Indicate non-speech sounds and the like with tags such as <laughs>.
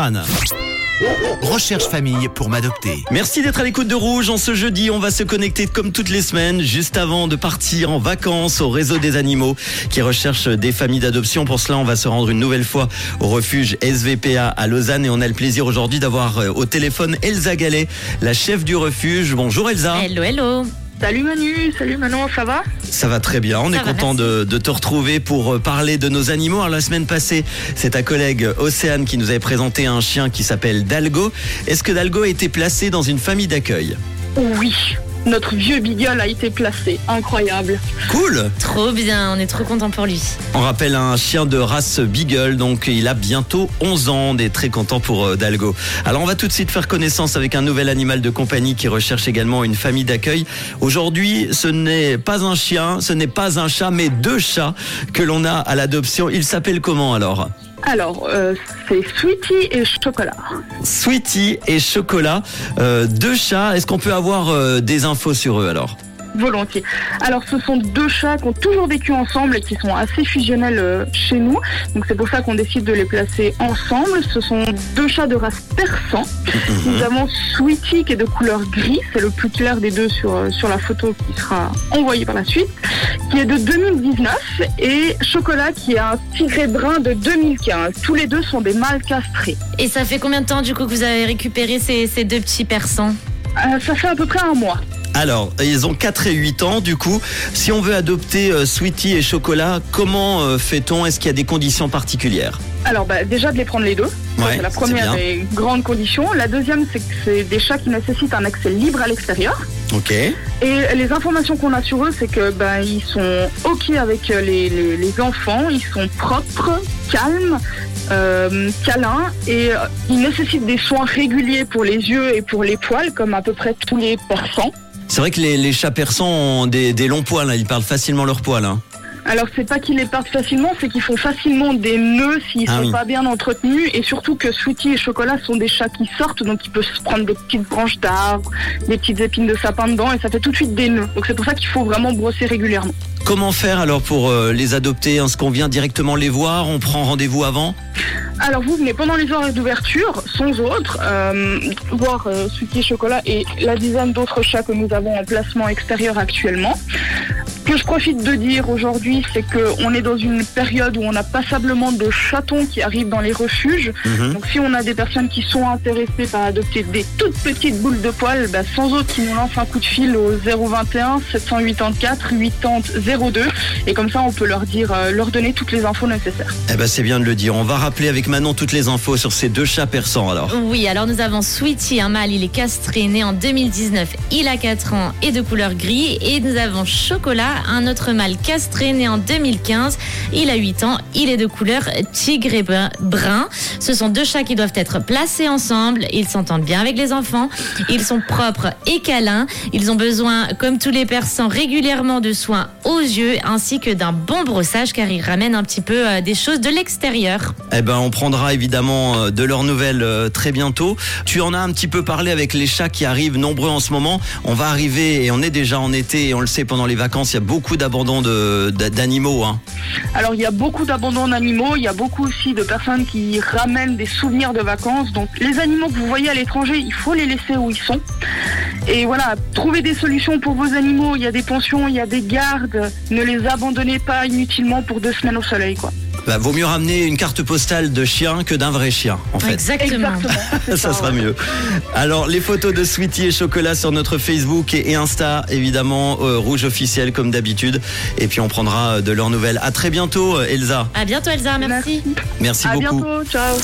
Anne. Recherche famille pour m'adopter. Merci d'être à l'écoute de Rouge. En ce jeudi, on va se connecter comme toutes les semaines, juste avant de partir en vacances au réseau des animaux qui recherche des familles d'adoption. Pour cela, on va se rendre une nouvelle fois au refuge SVPA à Lausanne et on a le plaisir aujourd'hui d'avoir euh, au téléphone Elsa Gallet, la chef du refuge. Bonjour Elsa. Hello, hello. Salut Manu, salut Manon, ça va? Ça va très bien. On Ça est va, content de, de te retrouver pour euh, parler de nos animaux. Alors, la semaine passée, c'est ta collègue Océane qui nous avait présenté un chien qui s'appelle Dalgo. Est-ce que Dalgo a été placé dans une famille d'accueil? Oui, notre vieux Beagle a été placé, incroyable. Cool Trop bien, on est trop content pour lui. On rappelle un chien de race Beagle, donc il a bientôt 11 ans. On est très content pour euh, Dalgo. Alors on va tout de suite faire connaissance avec un nouvel animal de compagnie qui recherche également une famille d'accueil. Aujourd'hui, ce n'est pas un chien, ce n'est pas un chat, mais deux chats que l'on a à l'adoption. Ils s'appellent comment alors? Alors, euh, c'est Sweetie et Chocolat. Sweetie et Chocolat, euh, deux chats. Est-ce qu'on peut avoir euh, des infos sur eux alors? Volontiers. Alors, ce sont deux chats qui ont toujours vécu ensemble et qui sont assez fusionnels chez nous. Donc, c'est pour ça qu'on décide de les placer ensemble. Ce sont deux chats de race persan. Nous avons Sweetie qui est de couleur gris. C'est le plus clair des deux sur, sur la photo qui sera envoyée par la suite. Qui est de 2019. Et Chocolat qui est un tigré brun de 2015. Tous les deux sont des mâles castrés. Et ça fait combien de temps du coup que vous avez récupéré ces, ces deux petits persans Euh, ça fait à peu près un mois. Alors, ils ont 4 et 8 ans, du coup. Si on veut adopter euh, Sweetie et Chocolat, comment euh, fait-on? Est-ce qu'il y a des conditions particulières? Alors bah, déjà de les prendre les deux. Ouais, c'est la première des grandes conditions. La deuxième, c'est que c'est des chats qui nécessitent un accès libre à l'extérieur. Ok. Et les informations qu'on a sur eux, c'est que ben ils sont ok avec euh, les, les, les enfants, ils sont propres, calmes, euh, câlins et euh, ils nécessitent des soins réguliers pour les yeux et pour les poils, comme à peu près tous les persans. C'est vrai que les, les chats persans ont des, des longs poils, hein. ils parlent facilement leurs poils. hein. Alors c'est pas qu'ils les partent facilement, c'est qu'ils font facilement des nœuds s'ils Ah sont oui. pas bien entretenus et surtout que Sweetie et Chocolat sont des chats qui sortent donc ils peuvent se prendre des petites branches d'arbres, des petites épines de sapin dedans et ça fait tout de suite des nœuds. Donc c'est pour ça qu'il faut vraiment brosser régulièrement. Comment faire alors pour euh, les adopter? Est-ce qu'on vient directement les voir? On prend rendez-vous avant? Alors vous venez pendant les horaires d'ouverture, sans autres, euh, voir euh, Sweetie et Chocolat et la dizaine d'autres chats que nous avons en placement extérieur actuellement. Ce que je profite de dire aujourd'hui, c'est qu'on est dans une période où on a passablement de chatons qui arrivent dans les refuges. Mhm. Donc si on a des personnes qui sont intéressées par adopter des toutes petites boules de poils, bah, sans autre qui nous lancent un coup de fil au 021 784 80 02 et comme ça on peut leur dire, euh, leur donner toutes les infos nécessaires. Eh ben c'est bien de le dire. On va rappeler avec Manon toutes les infos sur ces deux chats persans alors. Oui, alors nous avons Sweetie, un mâle, il est castré, né en 2019, il a 4 ans et de couleur gris. Et nous avons Chocolat, un autre mâle castré, né en 2015, il a 8 ans, il est de couleur tigre et brun-. Ce sont deux chats qui doivent être placés ensemble, ils s'entendent bien avec les enfants, ils sont propres et câlins, ils ont besoin, comme tous les persans, régulièrement de soins aux yeux ainsi que d'un bon brossage car ils ramènent un petit peu euh, des choses de l'extérieur. Eh ben on prendra évidemment euh, de leurs nouvelles euh, très bientôt. Tu en as un petit peu parlé avec les chats qui arrivent nombreux en ce moment. On va arriver et on est déjà en été et on le sait pendant les vacances, il y a beaucoup d'abandon d'animaux. Hein. Alors il y a beaucoup d'abandons d'animaux, il y a beaucoup aussi de personnes qui ramènent des souvenirs de vacances. Donc les animaux que vous voyez à l'étranger, il faut les laisser où ils sont. Et voilà, trouvez des solutions pour vos animaux. Il y a des pensions, il y a des gardes. Ne les abandonnez pas inutilement pour deux semaines au soleil, quoi. Bah, vaut mieux ramener une carte postale de chien que d'un vrai chien en fait. Exactement. <laughs> Ça sera ouais. mieux. Alors, les photos de Sweetie et Chocolat sur notre Facebook et Insta, évidemment, euh, rouge officiel comme d'habitude. Et puis, on prendra euh, de leurs nouvelles. À très bientôt, euh, Elsa. À bientôt Elsa, merci. Merci À beaucoup. bientôt, ciao.